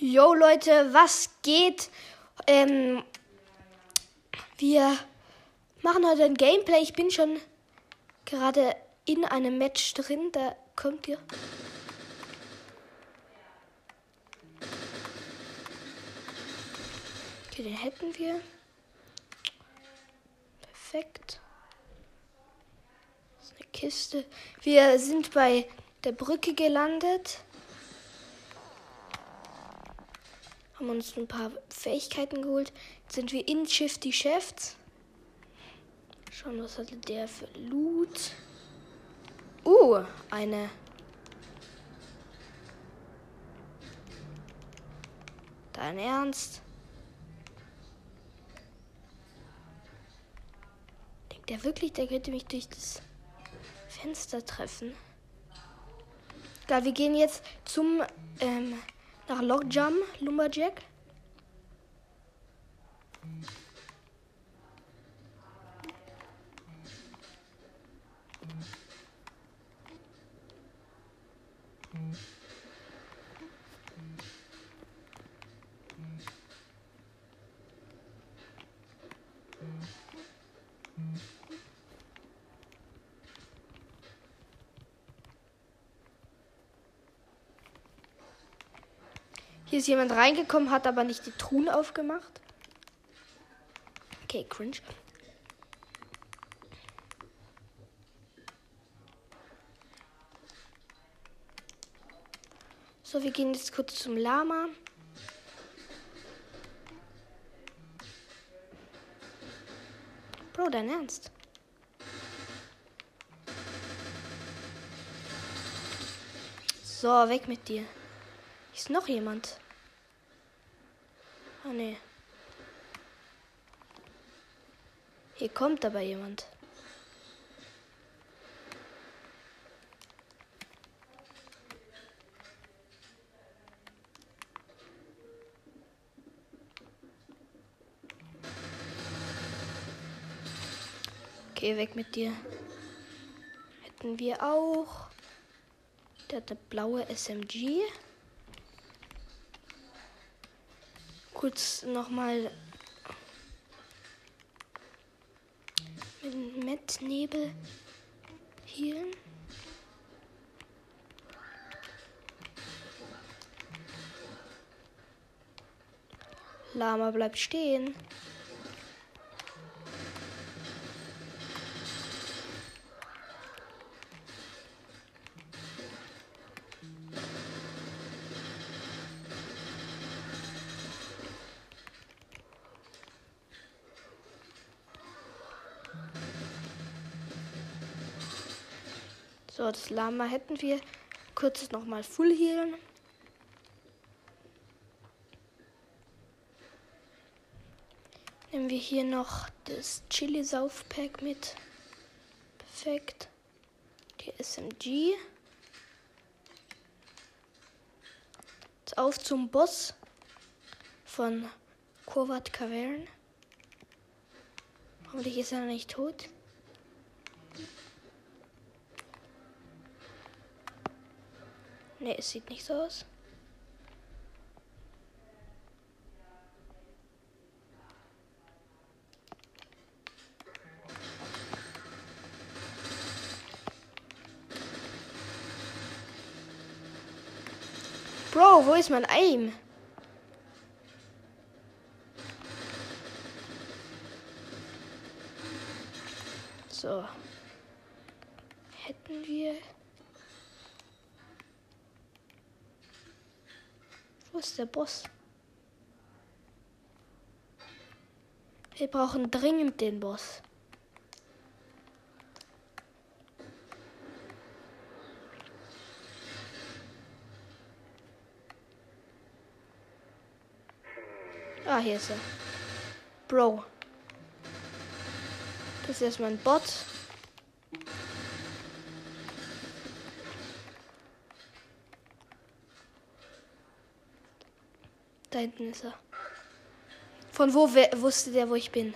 Yo Leute, was geht? Ähm, wir machen heute ein Gameplay. Ich bin schon gerade in einem Match drin. Da kommt ihr. Okay, den hätten wir. Perfekt. Das ist eine Kiste. Wir sind bei der Brücke gelandet. Haben uns ein paar Fähigkeiten geholt. Jetzt sind wir in Shifty Chefs. Schauen, was hatte der für Loot. Uh, eine. Dein Ernst? Denkt der wirklich, der könnte mich durch das Fenster treffen? Egal, wir gehen jetzt zum ähm, nach Lockjam, Lumberjack. Hier ist jemand reingekommen, hat aber nicht die Truhen aufgemacht. Okay, cringe. So, wir gehen jetzt kurz zum Lama. Bro, dein Ernst? So, weg mit dir. Ist noch jemand? Ah, nee. Hier kommt aber jemand. Okay, weg mit dir. Hätten wir auch. Der hat eine blaue SMG. Kurz nochmal mit Mettnebel healen. Lama bleibt stehen. So, das Lama hätten wir. Kurz nochmal Full healen. Nehmen wir hier noch das Chili Saufpack mit. Perfekt. Die SMG. Jetzt auf zum Boss von Kovat Cavern. Hoffentlich ist er noch nicht tot. Ne, es sieht nicht so aus. Bro, wo ist mein Aim? So. Hätten wir Wo ist der Boss? Wir brauchen dringend den Boss. Ah, hier ist er. Bro. Das ist erstmal ein Bot. Da hinten ist er. Von wo wusste der, wo ich bin?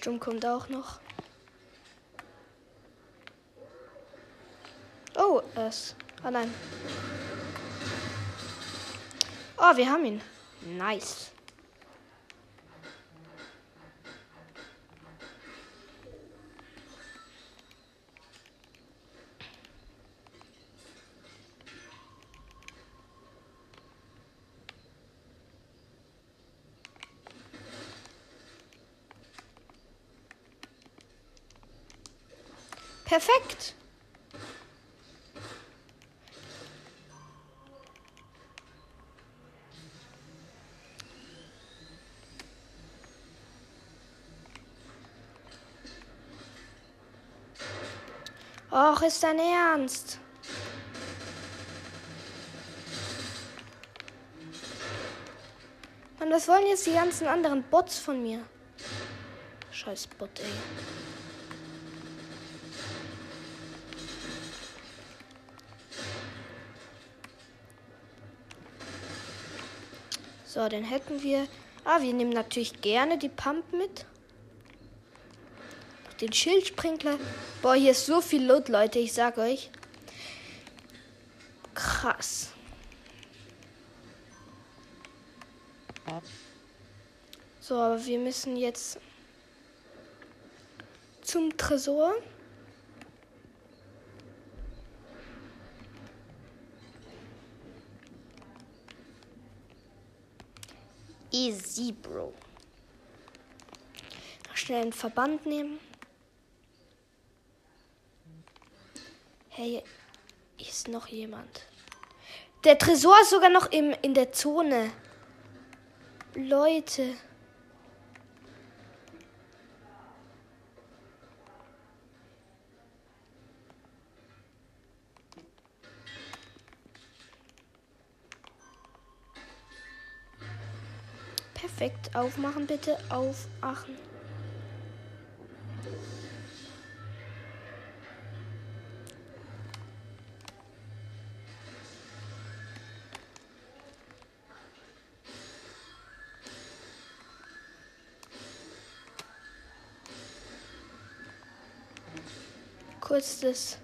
Sturm kommt auch noch. Oh, es. Ah nein. Oh, wir haben ihn. Nice. Perfekt. Och, ist dein Ernst? Mann, was wollen jetzt die ganzen anderen Bots von mir? Scheiß Bot, ey. So, den hätten wir. Ah, wir nehmen natürlich gerne die Pump mit. Den Schildsprinkler. Boah, hier ist so viel Loot, Leute, ich sag euch. Krass. So, aber wir müssen jetzt zum Tresor. Easy, Bro. Noch schnell einen Verband nehmen. Hey, ist noch jemand. Der Tresor ist sogar noch im, in der Zone. Leute. Aufmachen bitte. Aufmachen. Kurz das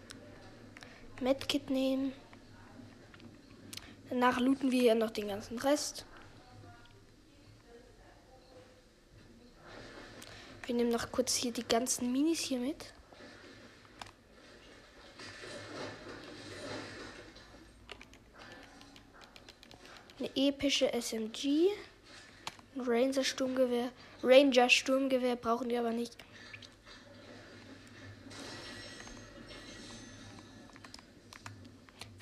Medkit nehmen. Danach looten wir noch den ganzen Rest. Wir nehmen noch kurz hier die ganzen Minis hier mit. Eine epische SMG. Ein Ranger Sturmgewehr. Ranger Sturmgewehr brauchen die aber nicht.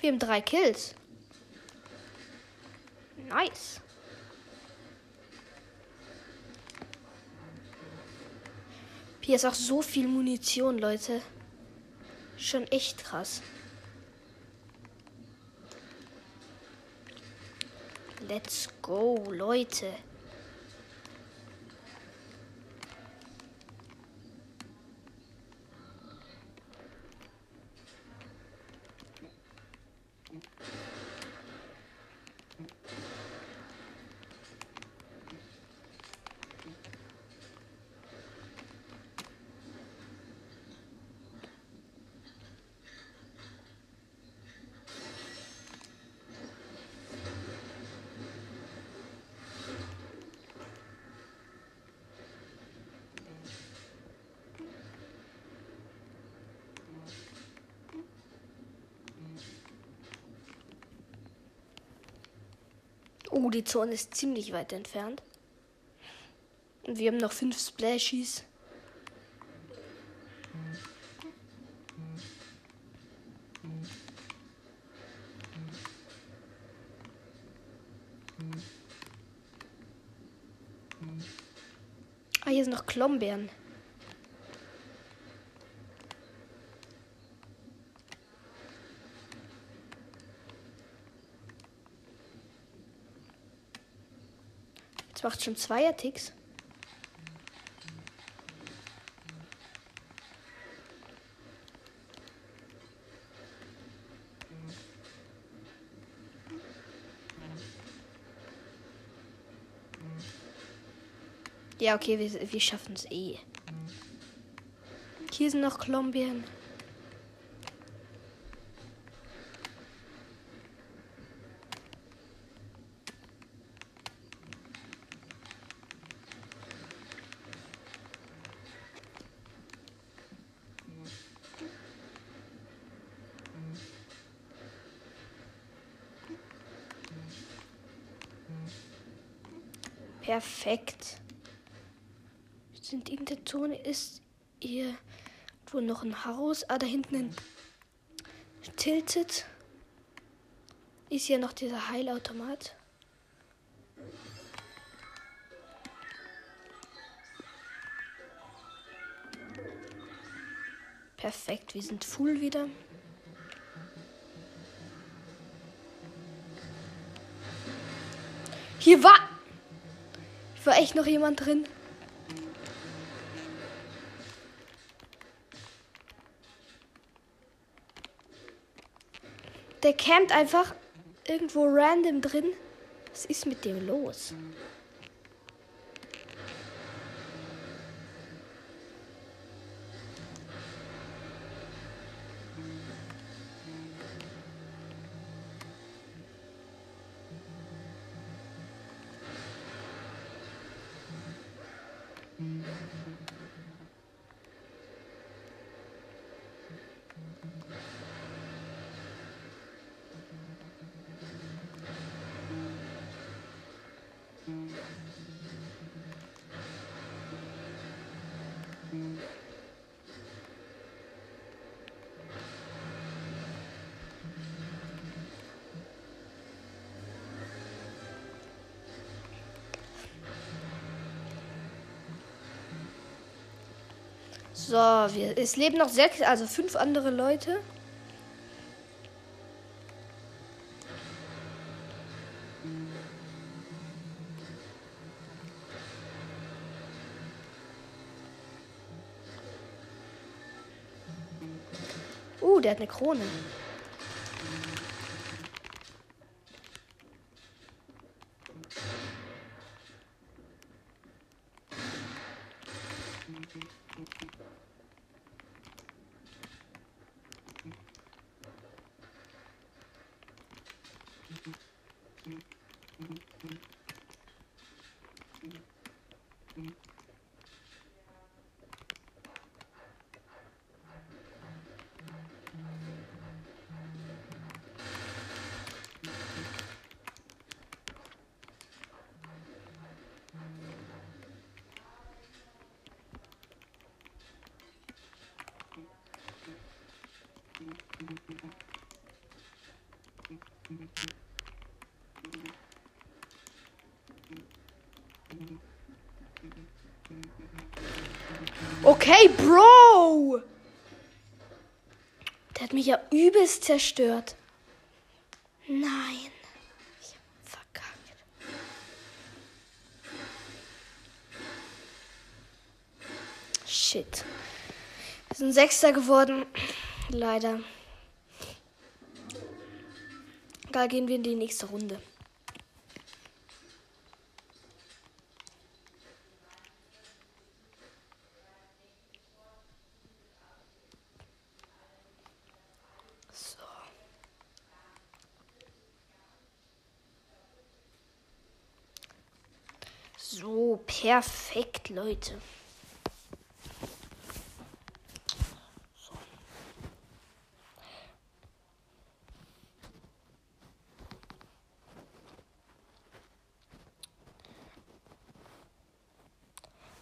Wir haben drei Kills. Nice. Hier ist auch so viel Munition, Leute. Schon echt krass. Let's go, Leute. Oh, die Zone ist ziemlich weit entfernt. Und wir haben noch fünf Splashies. Ah, hier sind noch Klombeeren. Macht schon Zweier-Ticks. Ja, okay, wir, wir schaffen es eh. Hier sind noch Kolumbien. Perfekt. Sind in der Zone ist hier wo noch ein Haus. Ah, da hinten ein Tilted. Ist ja noch dieser Heilautomat. Perfekt, wir sind full wieder. Hier war war echt noch jemand drin. Der campt einfach irgendwo random drin. Was ist mit dem los? So, wir, es leben noch sechs, also fünf andere Leute. Uh, der hat eine Krone. Okay, Bro! Der hat mich ja übelst zerstört. Nein. Ich hab verkackt. Shit. Wir sind Sechster geworden. Leider. Da gehen wir in die nächste Runde. So. So, perfekt, Leute.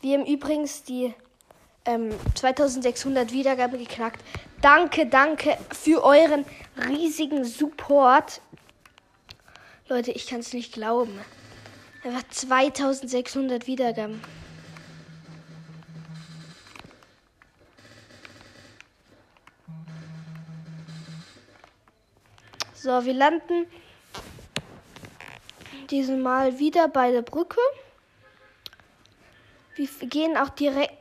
Wir haben übrigens die ähm, 2600 Wiedergaben geknackt. Danke, danke für euren riesigen Support. Leute, ich kann es nicht glauben. Einfach 2600 Wiedergaben. So, wir landen diesen Mal wieder bei der Brücke. Wir gehen auch direkt.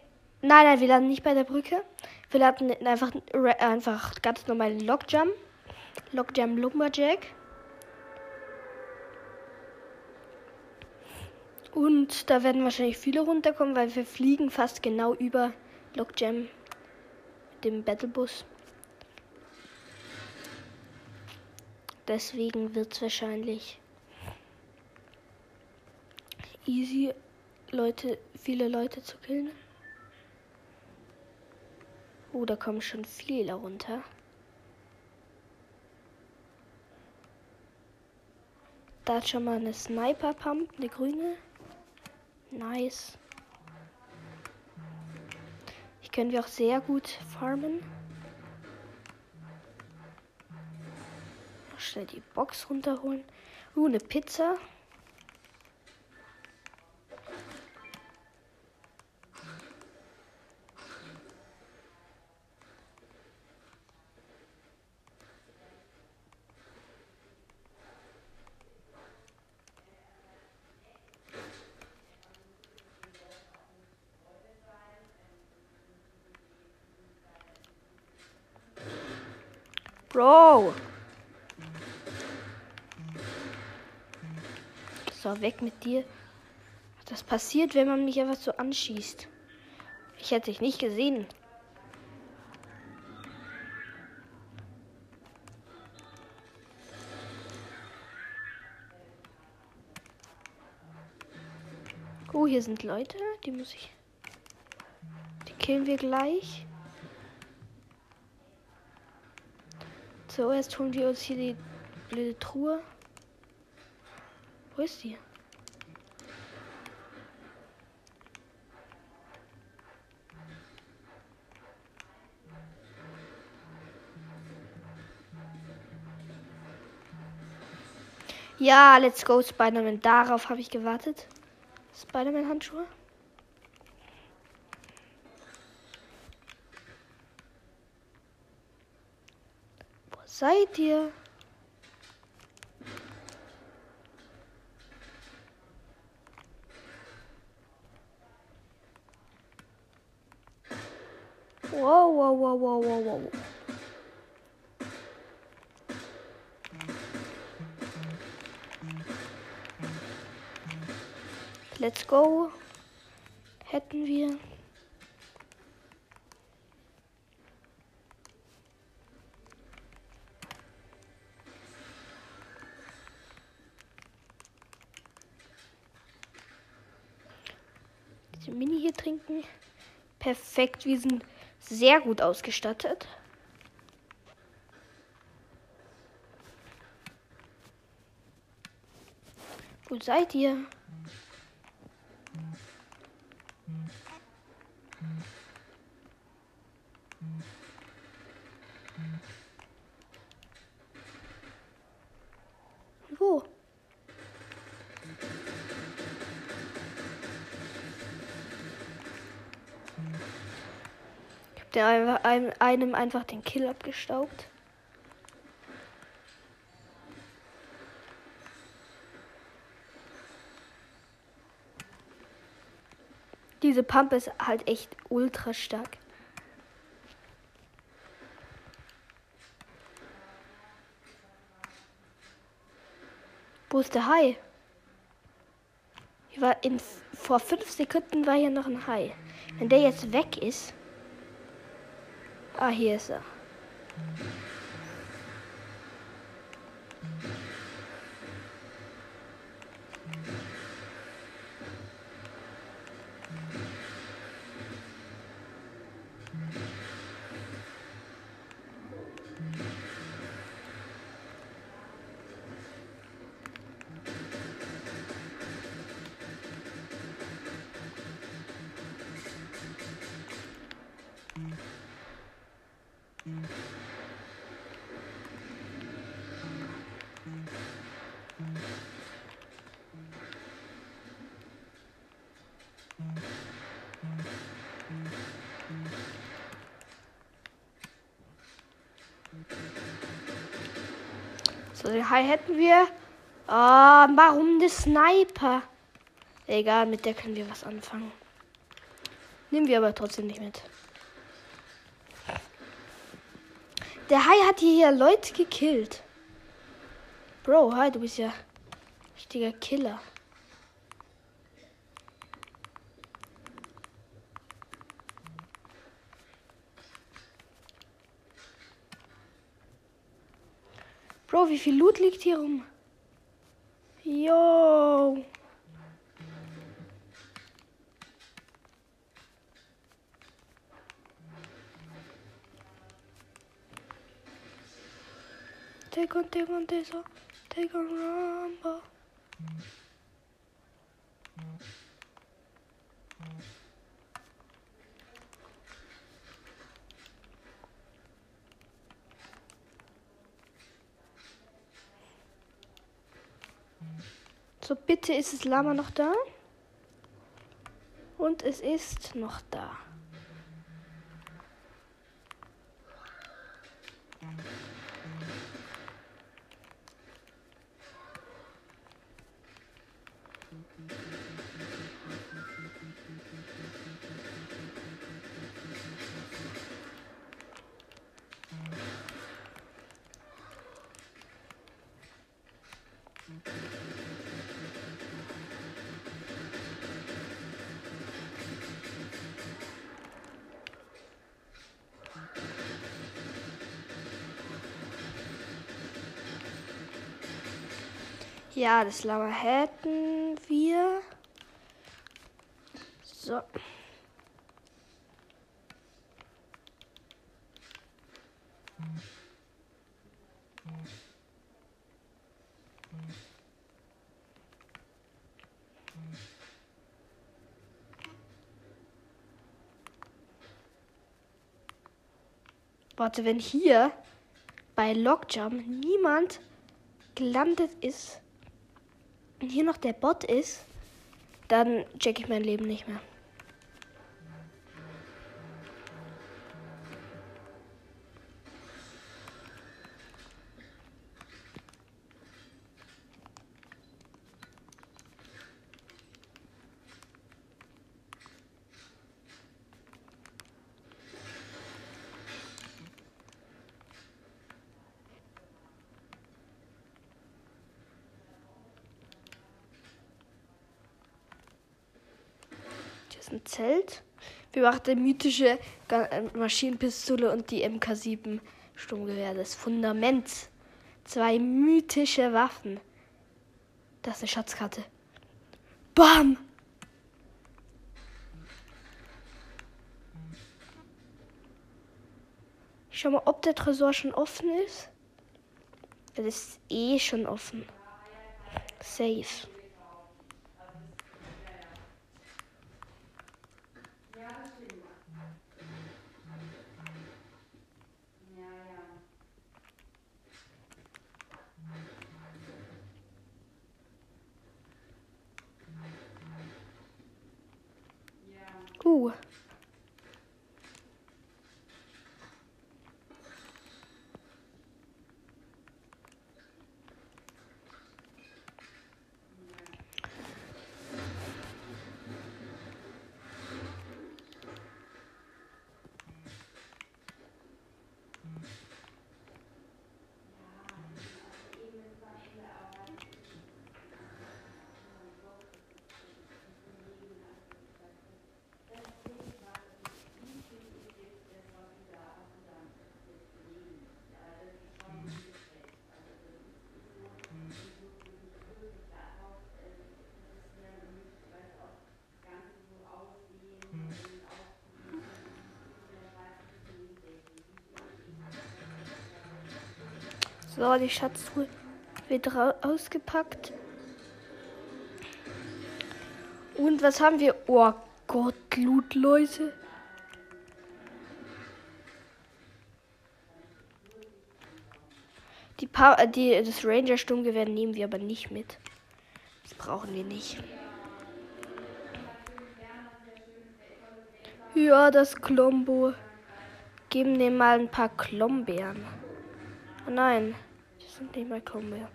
Nein, nein, wir landen nicht bei der Brücke. Wir landen einfach, einfach ganz normal Lockjump. Lockjump Lumberjack. Und da werden wahrscheinlich viele runterkommen, weil wir fliegen fast genau über Lockjam dem Battlebus. Deswegen wird es wahrscheinlich easy, Leute, viele Leute zu killen. Oh, da kommen schon viele runter. Da hat schon mal eine Sniper Pump, eine grüne. Nice. Hier können wir auch sehr gut farmen. Schnell die Box runterholen. Uh, eine Pizza. Bro. So, weg mit dir. Das passiert, wenn man mich einfach so anschießt. Ich hätte dich nicht gesehen. Oh, hier sind Leute. Die muss ich. Die killen wir gleich. Zuerst holen wir uns hier die blöde Truhe. Wo ist die? Ja, let's go, Spider-Man. Darauf habe ich gewartet. Spider-Man-Handschuhe. Seid ihr? Wow, wow, wow, wow, wow, wow. Let's go. Hätten wir. Diese Trinken. Perfekt, wir sind sehr gut ausgestattet. Wo seid ihr? Der einem einfach den Kill abgestaubt. Diese Pump ist halt echt ultra stark. Wo ist der Hai? Hier war in, vor fünf Sekunden war hier noch ein Hai. Wenn der jetzt weg ist. Ah, hier ist So, den Hai hätten wir. Ah, warum der Sniper? Egal, mit der können wir was anfangen. Nehmen wir aber trotzdem nicht mit. Der Hai hat hier Leute gekillt. Bro, hi, du bist ja richtiger Killer. Wie viel Loot liegt hier rum? Yo. Take on, take on, take on, take on Rumble. So, bitte ist das Lama noch da. Und es ist noch da. Ja, das Lama hätten wir. So. Warte, wenn hier bei Lockjump niemand gelandet ist hier noch der Bot ist, dann check ich mein Leben nicht mehr. Zelt. Bewachte mythische Ga- äh, Maschinenpistole und die MK7 Sturmgewehr des Fundaments. Zwei mythische Waffen. Das ist eine Schatzkarte. Bam! Ich schau mal, ob der Tresor schon offen ist. Er ist eh schon offen. Safe. Uh. So, die Schatztruhe wird ausgepackt. Und was haben wir? Oh Gott, Loot, Leute. Die, pa äh, die das Ranger-Sturmgewehr nehmen wir aber nicht mit. Das brauchen wir nicht. Ja, das Klombo. Geben dem mal ein paar Klombeeren. Oh nein, sind nicht mal Klombeeren.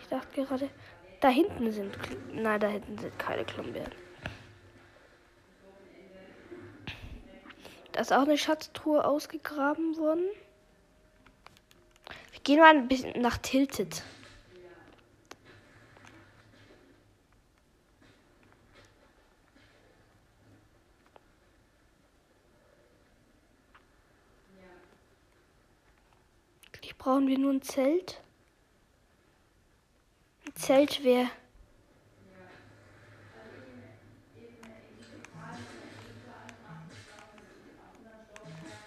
Ich dachte gerade, da hinten sind. Nein, da hinten sind keine Klombeeren. Da ist auch eine Schatztruhe ausgegraben worden. Wir gehen mal ein bisschen nach Tilted. Gleich brauchen wir nur ein Zelt. Zelt wäre.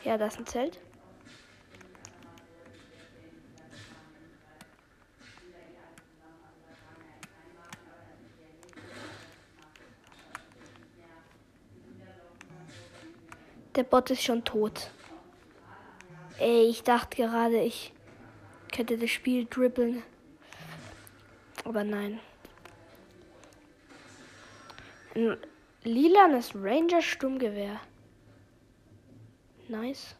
Ja, das ist ein Zelt. Der Bot ist schon tot. Ey, ich dachte gerade, ich könnte das Spiel dribbeln. Aber nein. Ein lilanes Ranger Sturmgewehr. Nice.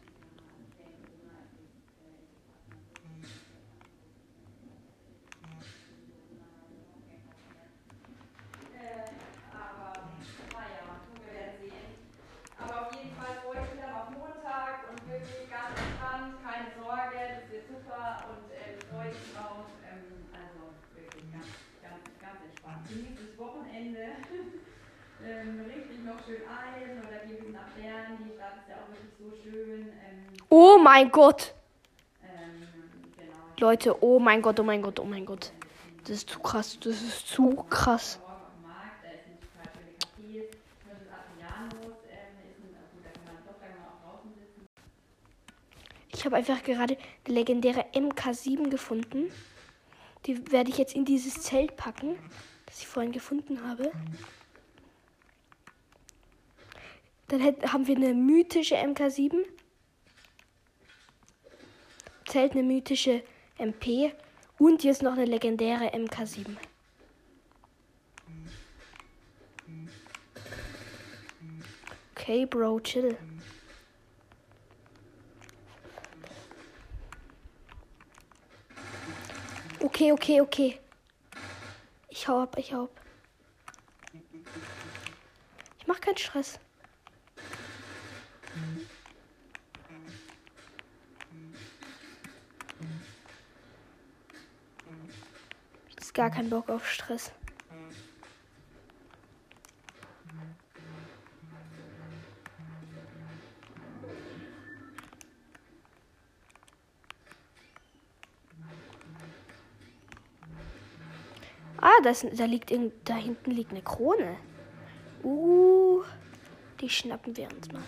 Aber auf jeden Fall freue ich mich dann auf Montag und wirklich ganz entspannt, keine Sorge, das wird super und ähm, freue ich mich drauf. Ähm, also wirklich ganz, ganz, ganz entspannt. Genießt das Wochenende. ähm, richtig noch schön ein oder gehen wir nach Bern. Die Stadt ist ja auch wirklich so schön. Ähm, Oh mein Gott. ähm, genau. Leute, oh mein Gott, oh mein Gott, oh mein Gott. Das ist zu krass, das ist zu krass. Ähm, sitzen. Ich habe einfach gerade eine legendäre MK7 gefunden. Die werde ich jetzt in dieses Zelt packen, das ich vorhin gefunden habe. Dann haben wir eine mythische MK7. Zelt eine mythische MP. Und jetzt noch eine legendäre MK7. Okay, Bro, chill. Okay, okay, okay. Ich hau ab, ich hau ab. Ich mach keinen Stress. Gar kein Bock auf Stress. Ah, das, da liegt irgend, da hinten liegt eine Krone. Uh, die schnappen wir uns mal.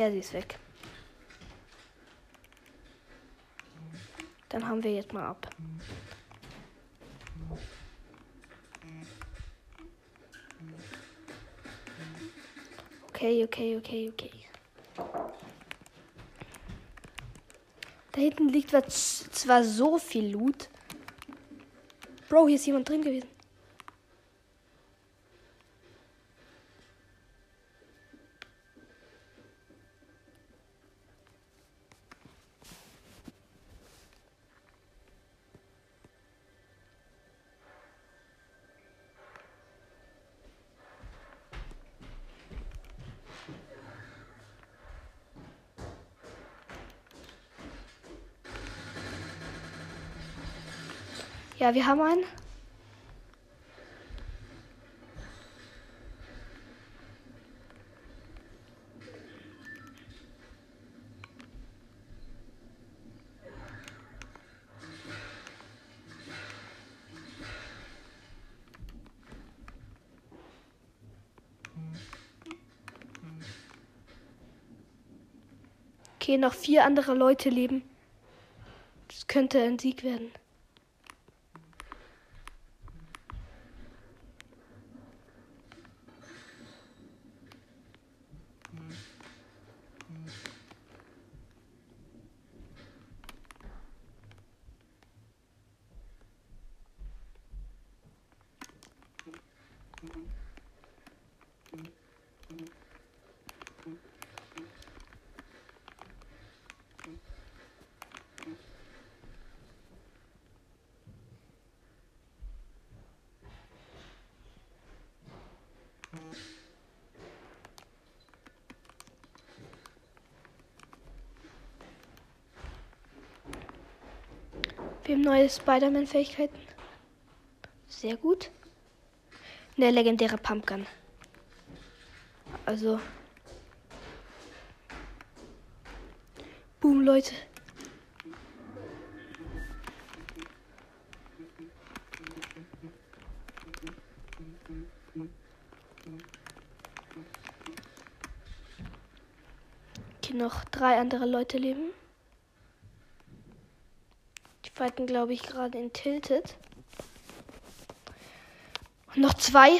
Ja, sie ist weg. Dann haben wir jetzt mal ab. Okay, okay, okay, okay. Da hinten liegt zwar so viel Loot. Bro, hier ist jemand drin gewesen. Ja, wir haben einen. Okay, noch vier andere Leute leben. Das könnte ein Sieg werden. Wir haben neue Spider-Man-Fähigkeiten. Sehr gut. Eine legendäre Pumpgun. Also. Boom, Leute. Okay, noch drei andere Leute leben. Fighten, glaube ich, gerade in Tilted. Noch zwei.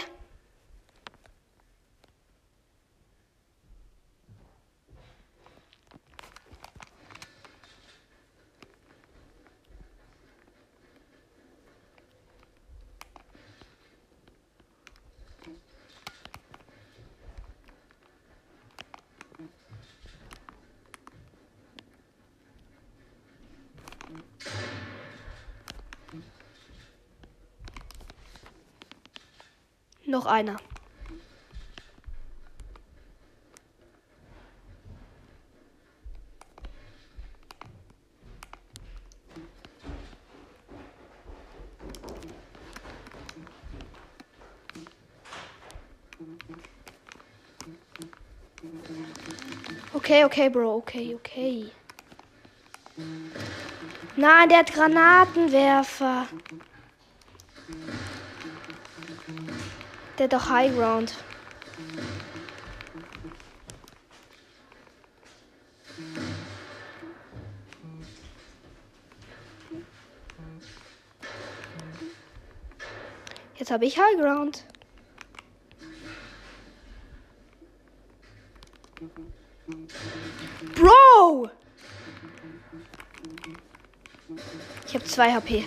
Noch einer. Okay, okay, Bro, okay, okay. Nein, der hat Granatenwerfer. Der hat doch High Ground. Jetzt habe ich High Ground. Bro! Ich habe zwei HP.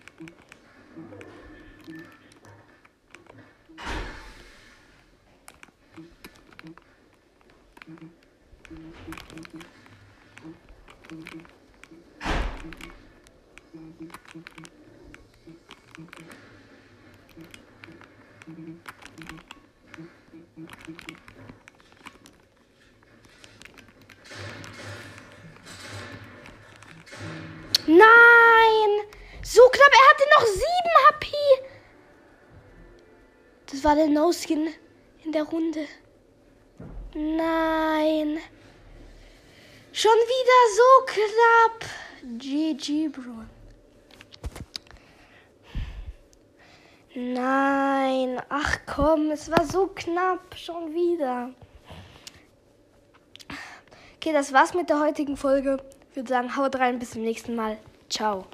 Nein! So knapp, er hatte noch 7 HP. War der No-Skin in der Runde. Nein. Schon wieder so knapp. GG, Bro. Nein. Ach komm, es war so knapp. Schon wieder. Okay, das war's mit der heutigen Folge. Ich würde sagen, haut rein, bis zum nächsten Mal. Ciao.